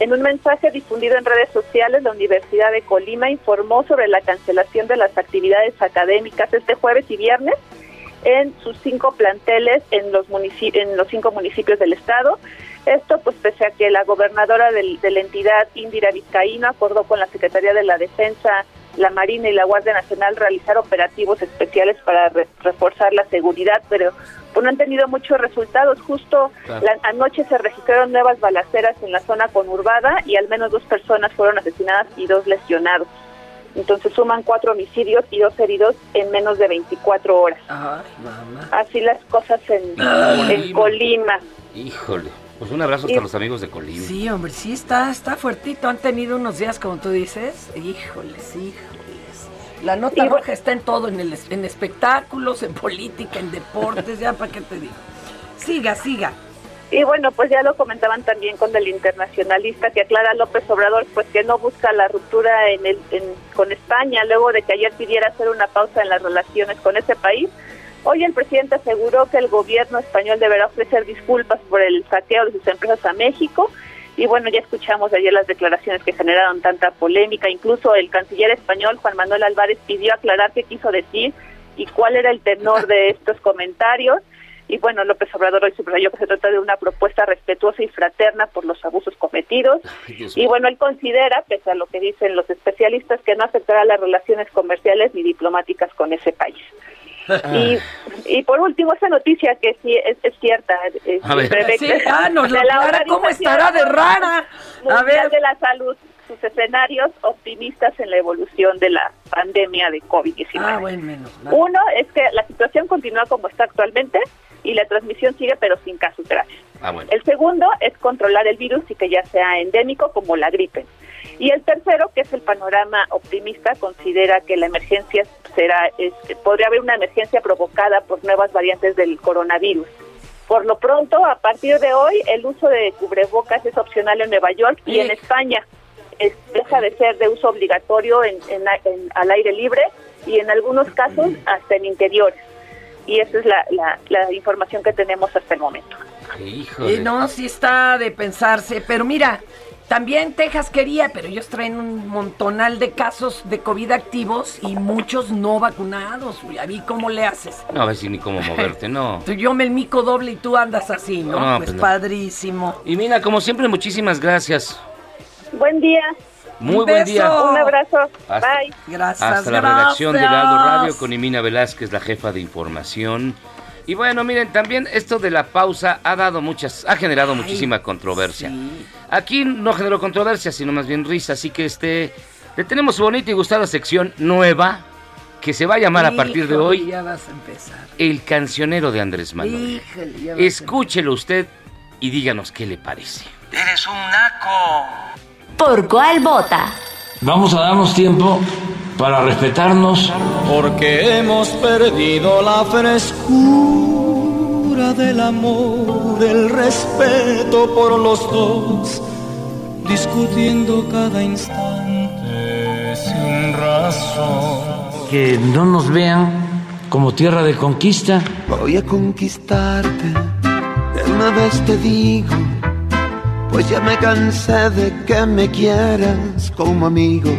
En un mensaje difundido en redes sociales, la Universidad de Colima informó sobre la cancelación de las actividades académicas este jueves y viernes en sus cinco planteles en los, en los cinco municipios del estado. Esto pues pese a que la gobernadora del- de la entidad, Indira Vizcaíno, acordó con la Secretaría de la Defensa, la Marina y la Guardia Nacional realizar operativos especiales para re- reforzar la seguridad, pero pues, no han tenido muchos resultados. Justo
Claro.
la anoche se registraron nuevas balaceras en la zona conurbada y al menos dos personas fueron asesinadas y dos lesionados. Entonces suman cuatro homicidios y dos heridos en menos de 24 horas.
Ay, mamá.
Así las cosas en, en Colima.
Híjole. Pues un abrazo
Y-
hasta los amigos de Colima.
Sí, hombre, sí está, está fuertito. Han tenido unos días, como tú dices. Híjoles, híjoles. La nota
Y
roja está en todo, en, el, en espectáculos, en política, en deportes, ya para qué te digo. Siga, siga.
Y bueno, pues ya lo comentaban también con el internacionalista que aclara López Obrador, pues que no busca la ruptura en el, en- con España, luego de que ayer pidiera hacer una pausa en las relaciones con ese país. Hoy el presidente aseguró que el gobierno español deberá ofrecer disculpas por el saqueo de sus empresas a México. Y bueno, ya escuchamos ayer las declaraciones que generaron tanta polémica. Incluso el canciller español, Juan Manuel Álvarez, pidió aclarar qué quiso decir y cuál era el tenor de estos comentarios. Y bueno, López Obrador hoy subrayó que se trata de una propuesta respetuosa y fraterna por los abusos cometidos. Y bueno, él considera, pese a lo que dicen los especialistas, que no afectará las relaciones comerciales ni diplomáticas con ese país. Y, y por último, esa noticia que sí es, es cierta. eh,
A ver.
prevé
Sí, ah, nos
de la
aclara, ¿cómo estará de rara? A
Mundial
ver.
de la Salud, sus escenarios optimistas en la evolución de la pandemia de COVID-19.
Ah, bueno.
Uno es que la situación continúa como está actualmente y la transmisión sigue pero sin casos graves.
Ah, bueno.
El segundo es controlar el virus y que ya sea endémico como la gripe. Y el tercero, que es el panorama optimista, considera que la emergencia será, es- podría haber una emergencia provocada por nuevas variantes del coronavirus. Por lo pronto, a partir de hoy, el uso de cubrebocas es opcional en Nueva York y en España. Es- deja de ser de uso obligatorio en, en- en- al aire libre y en algunos casos hasta en interiores. Y esa es la, la- la información que tenemos hasta el momento.
Y no, sí está de pensarse, pero mira, también Texas quería, pero ellos traen un montonal de casos de COVID activos y muchos no vacunados. Ya vi cómo le haces.
No, a ver si ni cómo [LAUGHS] moverte, no.
Tú, yo me el mico doble y tú andas así, ¿no?
No,
pues
pues no.
padrísimo.
Y Mina, como siempre, muchísimas gracias.
Buen día.
Muy buen día.
Un abrazo.
Hasta-
Bye.
Gracias.
Hasta la redacción de Heraldo Radio con Imina Velázquez, la jefa de información. Y bueno, miren, también esto de la pausa ha dado muchas, ha generado muchísima controversia. Aquí no generó controversia, sino más bien risa, así que este, le tenemos su bonita y gustada sección nueva que se va a llamar a partir de hoy
Ya vas a empezar.
El cancionero de Andrés Manuel.
Híjole, ya vas a
Escúchelo usted y díganos qué le parece.
Eres un naco. ¿Por cuál vota?
Vamos a darnos tiempo para respetarnos.
Porque hemos perdido la frescura del amor, el respeto por los dos, discutiendo cada instante sin razón.
Que no nos vean como tierra de conquista.
Voy a conquistarte, de una vez te digo, pues ya me cansé de que me quieras como amigo,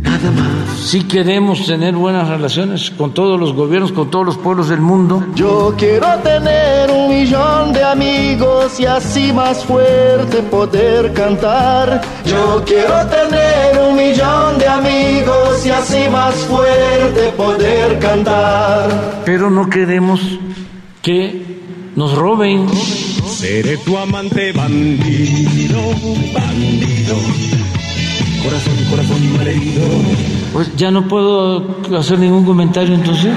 nada más.
Si queremos tener buenas relaciones con todos los gobiernos, con todos los pueblos del mundo.
Yo quiero tener un millón de amigos y así más fuerte poder cantar. Yo quiero tener un millón de amigos y así más fuerte poder cantar.
Pero no queremos que nos roben.
Seré tu amante bandido, bandido. Corazón, corazón malherido.
Pues ya no puedo hacer ningún comentario entonces.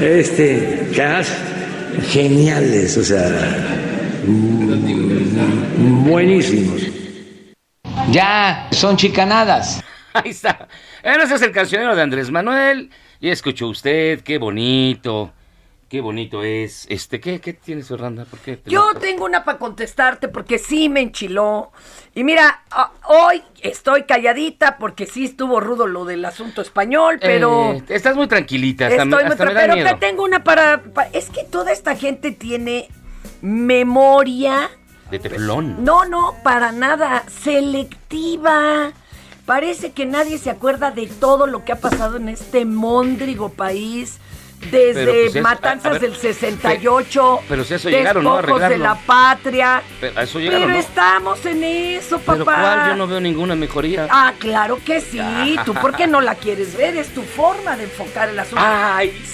Este, caras geniales, o sea, buenísimos. Ya, son chicanadas. [LAUGHS]
Ahí está. Bueno, ese es el cancionero de Andrés Manuel. Y escuchó usted, qué bonito. Qué bonito es. Este, ¿qué, qué tienes, Fernanda? ¿Por qué te
Yo
lo-
tengo una para contestarte porque sí me enchiló. Y mira, a- hoy estoy calladita porque sí estuvo rudo lo del asunto español, pero...
Eh, estás muy tranquilita, hasta, me-
Estoy muy
hasta me
tra-
da
pero
miedo.
te tengo una para, pa- Es que toda esta gente tiene memoria.
De teflón.
No, no, para nada. Selectiva. Parece que nadie se acuerda de todo lo que ha pasado en este móndrigo país. Desde
pues, es-
matanzas
a ver,
del 68,
pero si eso llegaron, ¿no?
de la patria.
Pero a eso llegaron,
Pero
¿no?
estamos en eso, papá.
Pero ¿cuál? Yo no veo ninguna mejoría.
Ah, claro que sí. ¿Tú por qué no la quieres ver? Es tu forma de enfocar el asunto.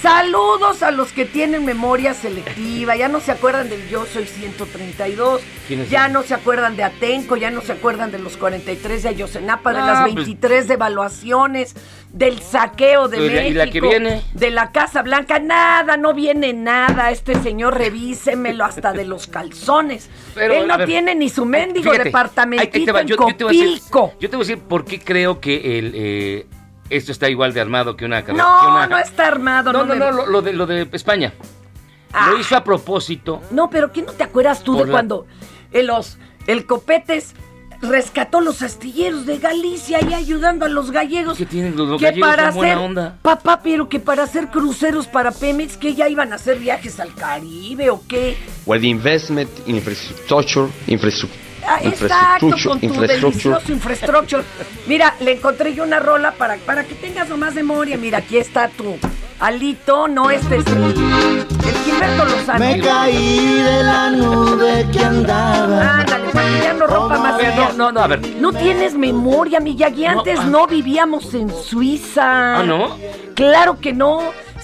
Saludos a los que tienen memoria selectiva. Ya no se acuerdan del Yo Soy 132.
¿Quiénes
Ya no se acuerdan de Atenco. Ya no se acuerdan de los 43 de Ayocenapa, de
Ah,
las
pues-
23 devaluaciones, del saqueo de
¿Y la- y
México.
la que viene?
De la Casa Blanca. Nada, no viene nada. Este señor revísemelo hasta de los calzones.
Pero,
Él no
ver,
tiene ni su mendigo
Fíjate,
departamentito
va.
en
Yo, yo te voy a decir,
Copilco.
yo te voy a decir por qué creo que el, eh, esto está igual de armado que una carrera.
No,
una-
no está armado.
No, no,
me-
no, lo, lo de, lo de España. Lo hizo a propósito.
No, pero ¿qué no te acuerdas tú de
la-
cuando el, los, el Copetes rescató los astilleros de Galicia y ayudando a los gallegos?
¿Qué tienen los, los
que
gallegos
para
son buena
hacer,
onda?
papá, pero que para hacer cruceros para Pemex, que ya iban a hacer viajes al Caribe o qué.
where the investment in infrastructure, infrastructure,
Ah, exacto, con tu
infrastructure,
delicioso infrastructure. Mira, le encontré yo una rola para, para que tengas nomás memoria. Mira, aquí está tu alito, no, este es el, el Gilberto Lozano.
Me caí de la nube que andaba.
Ándale, ya no rompa más.
ver, no, no, no, a ver.
No tienes memoria, Miyagi. Antes
ah.
no, vivíamos en Suiza.
Ah, ¿no?
Claro que no.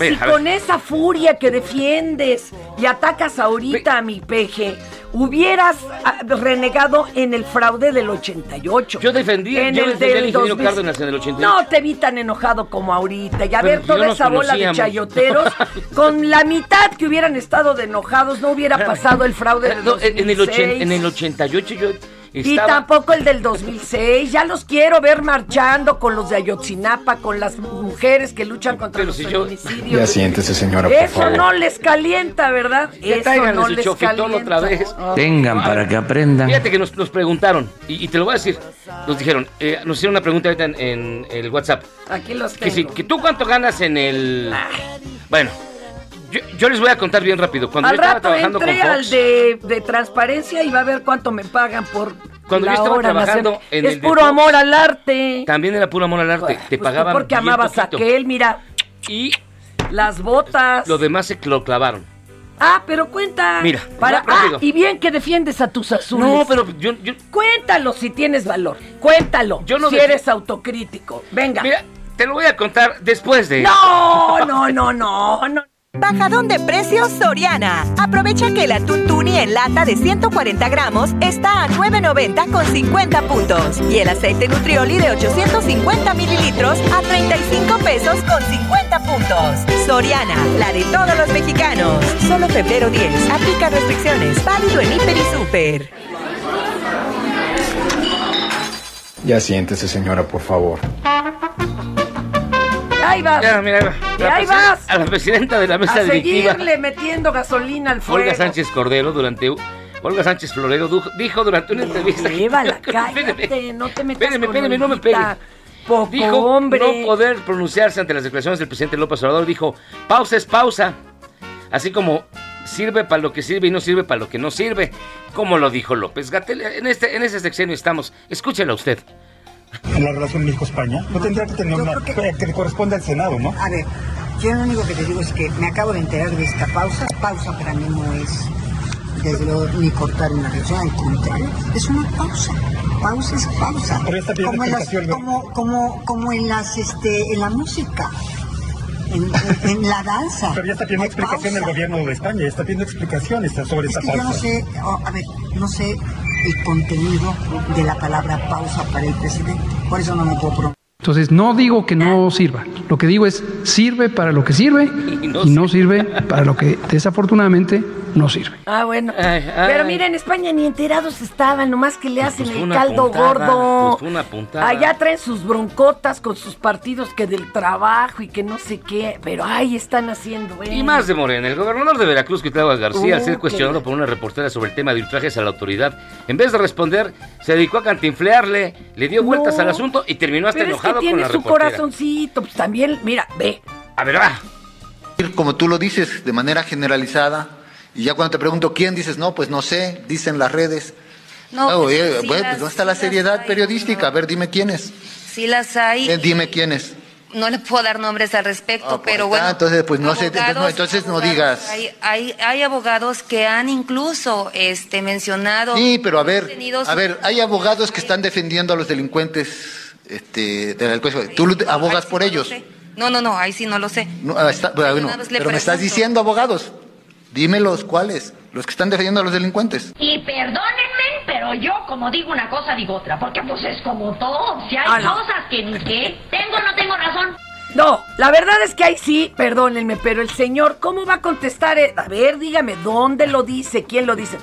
Si con esa furia que defiendes y atacas ahorita a mi peje, hubieras ah, renegado en el fraude del 88.
Yo defendí,
en
yo
el
defendí al
del
ingeniero
2000.
Cárdenas en el 88.
No te vi tan enojado como ahorita. Y a ver, toda esa bola de chayoteros, [LAUGHS] con la mitad que hubieran estado de enojados, no hubiera pasado el fraude del
No, en, el
2006.
ochen- en el 88 yo
Y tampoco el del 2006. Ya los quiero ver marchando con los de Ayotzinapa, con las mujeres que luchan contra los
si yo-.
Ya siéntese, señora, por
Eso
favor.
no les calienta, ¿verdad?
Que
Eso no les calienta.
otra vez.
Tengan para que aprendan.
Fíjate que nos, nos preguntaron, y, y te lo voy a decir, nos dijeron, eh, nos hicieron una pregunta ahorita en, en el WhatsApp.
Aquí los
Que, si,
tengo.
que tú cuánto ganas en el... Bueno, yo, yo les voy a contar bien rápido. Cuando
al
yo estaba
rato
trabajando con
entré al de, de transparencia y va a ver cuánto me pagan por
Cuando
la
yo estaba
hora
trabajando en
Es
el
puro amor al arte.
también era puro amor al arte. te
Pues
pagaban
porque
bien
amabas a
poquito.
aquel, mira.
Y
las botas.
lo demás se lo clavaron.
Ah, pero cuenta.
Mira,
Para, ah, y bien que defiendes a tus azules.
No, pero yo, yo...
Cuéntalo si tienes valor. Cuéntalo.
Yo no
si eres autocrítico. Venga.
Mira, te lo voy a contar después de...
No, no, no, no, no.
Bajadón de precios Soriana. Aprovecha que el atún tuni en lata de 140 gramos está a 9.90 con 50 puntos. Y el aceite nutrioli de 850 mililitros a 35 pesos con 50 puntos. Soriana, la de todos los mexicanos. Solo febrero 10. Aplica restricciones. Válido en Hiper y Super.
Ya siéntese, señora, por favor.
Ahí vas.
Mira,
Y ahí vas.
A la presidenta de la mesa
a
directiva,
seguirle metiendo gasolina al fuego.
Olga Sánchez Cordero, durante... Olga Sánchez Florero dijo durante una entrevista...
Llévala, cállate, no te metas
Espéreme,
con
espéreme, no me
Olguita.
pegue.
Poco
Dijo
hombre.
no poder pronunciarse ante las declaraciones del presidente López Obrador. Dijo, pausa es pausa. Así como sirve para lo que sirve y no sirve para lo que no sirve. Como lo dijo López Gatel. En, este, en ese sexenio estamos. Escúchela usted.
En la relación México-España, no tendría que tener una que, que le corresponde al Senado, ¿no?
A ver, yo lo único que te digo es que me acabo de enterar de esta pausa. Pausa para mí no es, desde luego, ni cortar una relación, al contrario, es una pausa. Pausa es pausa.
Pero está pidiendo
como, en las, como, como, como en las, este, en la música, en, en- en la danza.
Pero ya está pidiendo explicación el gobierno de España, ya está pidiendo explicaciones sobre
Es
esta
que yo no
pausa.
sé, oh, a ver, no sé el contenido de la palabra pausa para el presidente. Por eso no me puedo pronunciar.
Entonces, no digo que no sirva. Lo que digo es, sirve para lo que sirve y no sirve para lo que desafortunadamente no sirve.
Ah, bueno.
ay.
Pero mira, en España ni enterados estaban, nomás que le hacen
Pues fue
el caldo
puntada,
gordo.
pues fue una puntada.
Allá traen sus broncotas con sus partidos que del trabajo y que no sé qué. Pero ay, están haciendo, ¿eh?
Y más de Morena. El gobernador de Veracruz, Cuitlava García, al ser cuestionado
qué-
por una reportera sobre el tema de ultrajes a la autoridad, en vez de responder, se dedicó a cantinflearle, le dio vueltas
No.
al asunto y terminó hasta
Pero es que
enojado con
tiene
la
su
reportera.
corazoncito. Pues también, mira, ve.
A ver, va.
Como tú lo dices de manera generalizada, y ya cuando te pregunto quién, dices, no, pues no sé, dicen las redes.
No,
Ah,
pues, sí
bueno,
las-
pues ¿dónde está la
sí
seriedad
hay,
periodística? A ver, dime quiénes.
Sí las hay.
Eh, dime quiénes.
no le puedo dar nombres al respecto, pero bueno.
Ah, entonces, pues no sé, entonces no,
abogados-
no digas.
Hay, hay, hay abogados que han incluso este, mencionado.
Sí, pero a ver, a ver, hay abogados que están defendiendo a los delincuentes este, de la delincuencia. ¿Tú abogas por ellos?
No, no, no, ahí sí no lo sé.
No, ah, está- bueno, pero me estás diciendo abogados. Dímelos, ¿cuáles? Los que están defendiendo a los delincuentes.
Y perdónenme, pero yo como digo una cosa digo otra, porque pues es como todo. Si hay
Ah, no.
cosas que ni sé, tengo o no tengo razón.
No, la verdad es que ahí sí, perdónenme, pero el señor, ¿cómo va a contestar? Eh, A ver, dígame, ¿dónde lo dice? ¿Quién lo dice?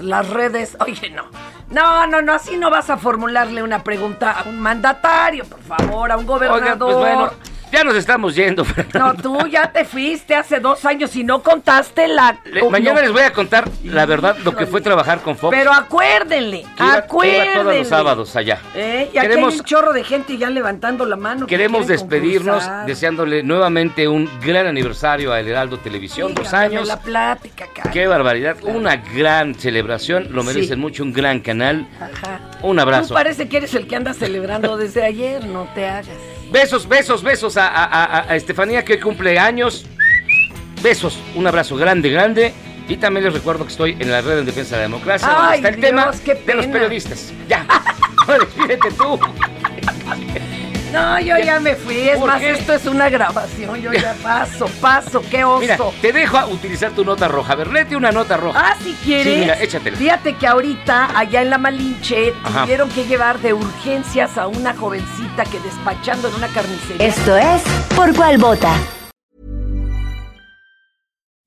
Las redes. [LAUGHS] Oye, no. No, no, no, así no vas a formularle una pregunta a un mandatario, por favor, a un
Oiga,
gobernador.
pues bueno, ya nos estamos yendo. [LAUGHS]
No, tú ya te fuiste hace dos años y no contaste la...
Le- mañana
no.
les voy a contar la verdad lo que fue trabajar con Fox.
Pero acuérdenle,
iba- que iba
acuérdenle.
todos los sábados allá.
¿Eh? Y aquí
Queremos-
hay un chorro de gente ya levantando la mano. que
Queremos despedirnos
concursar.
deseándole nuevamente un gran aniversario a El Heraldo Televisión, dos años.
la plática, cara.
Qué barbaridad, una gran celebración, lo merecen
Sí.
mucho, un gran canal.
Ajá.
Un abrazo.
Tú parece que eres el que anda celebrando desde ayer, no te hagas.
Besos, besos, besos a, a- a- a Estefanía que hoy cumple años. Besos, un abrazo grande, grande. Y también les recuerdo que estoy en la red en defensa de la democracia. donde está el
Dios,
tema de los periodistas. Ya. [LAUGHS] Despídete tú. [LAUGHS]
No, yo ya me fui. Es
¿Por
más,
qué?
esto es una grabación. Yo ya [LAUGHS] paso, paso. Qué oso.
Mira, te dejo a utilizar tu nota roja. A ver, léete una nota roja.
Ah, si quieres.
Sí, mira, échatela.
Fíjate que ahorita, allá en la Malinche,
Ajá.
tuvieron que llevar de urgencias a una jovencita que despachando en una carnicería.
Esto es Por Cuál Vota.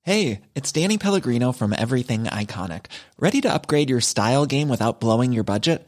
Hey, it's Danny Pellegrino from Everything Iconic. Ready to upgrade your style game without blowing your budget?